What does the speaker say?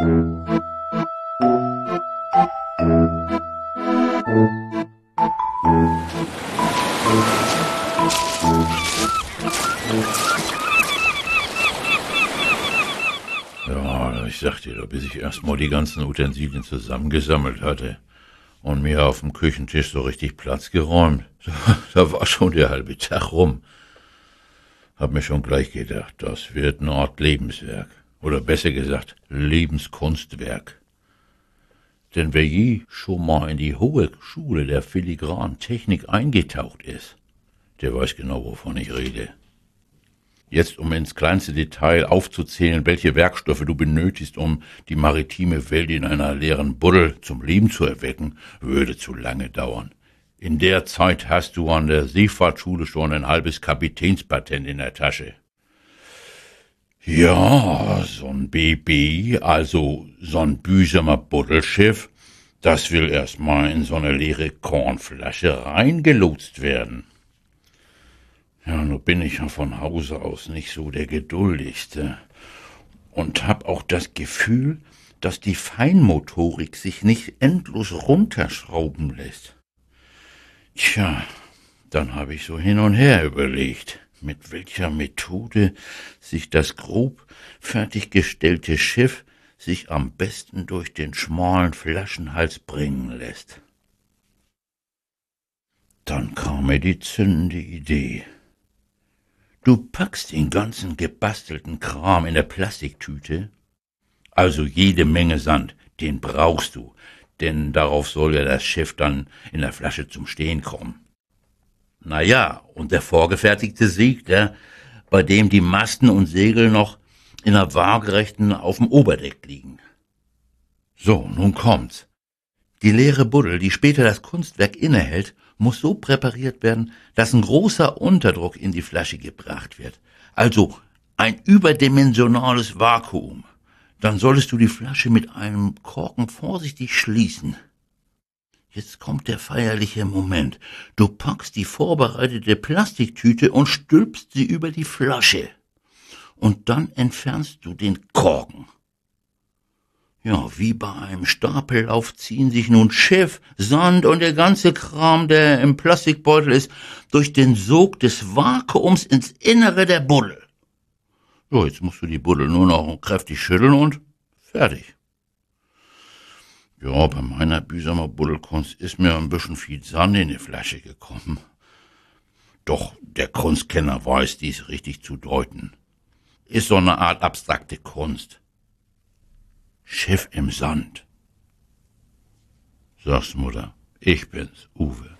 Ja, ich sagte dir, bis ich erstmal die ganzen Utensilien zusammengesammelt hatte und mir auf dem Küchentisch so richtig Platz geräumt, da war schon der halbe Tag rum. Hab mir schon gleich gedacht, das wird eine Art Lebenswerk. Oder besser gesagt, Lebenskunstwerk. Denn wer je schon mal in die hohe Schule der filigranen Technik eingetaucht ist, der weiß genau, wovon ich rede. Jetzt, um ins kleinste Detail aufzuzählen, welche Werkstoffe du benötigst, um die maritime Welt in einer leeren Buddel zum Leben zu erwecken, würde zu lange dauern. In der Zeit hast du an der Seefahrtschule schon ein halbes Kapitänspatent in der Tasche. Ja, so'n BB, also so'n Büsemer Buddelschiff, das will erstmal in so eine leere Kornflasche reingelotst werden. Ja, nun bin ich ja von Hause aus nicht so der geduldigste und hab auch das Gefühl, dass die Feinmotorik sich nicht endlos runterschrauben lässt. Tja, dann habe ich so hin und her überlegt, mit welcher Methode sich das grob fertiggestellte Schiff sich am besten durch den schmalen Flaschenhals bringen lässt. Dann kam mir die zündende Idee. Du packst den ganzen gebastelten Kram in der Plastiktüte, also jede Menge Sand, den brauchst du, denn darauf soll ja das Schiff dann in der Flasche zum Stehen kommen. Na ja, und der vorgefertigte Segler, bei dem die Masten und Segel noch in der waagerechten auf dem Oberdeck liegen. So, nun kommt's. Die leere Buddel, die später das Kunstwerk innehält, muss so präpariert werden, dass ein großer Unterdruck in die Flasche gebracht wird. Also ein überdimensionales Vakuum. Dann solltest du die Flasche mit einem Korken vorsichtig schließen. Jetzt kommt der feierliche Moment. Du packst die vorbereitete Plastiktüte und stülpst sie über die Flasche. Und dann entfernst du den Korken. Ja, wie bei einem Stapellauf ziehen sich nun Schiff, Sand und der ganze Kram, der im Plastikbeutel ist, durch den Sog des Vakuums ins Innere der Buddel. So, jetzt musst du die Buddel nur noch kräftig schütteln und fertig. Ja, bei meiner Büsamer Buddelkunst ist mir ein bisschen viel Sand in die Flasche gekommen. Doch der Kunstkenner weiß dies richtig zu deuten. Ist so eine Art abstrakte Kunst. Schiff im Sand. Sag's Mutter, ich bin's, Uwe.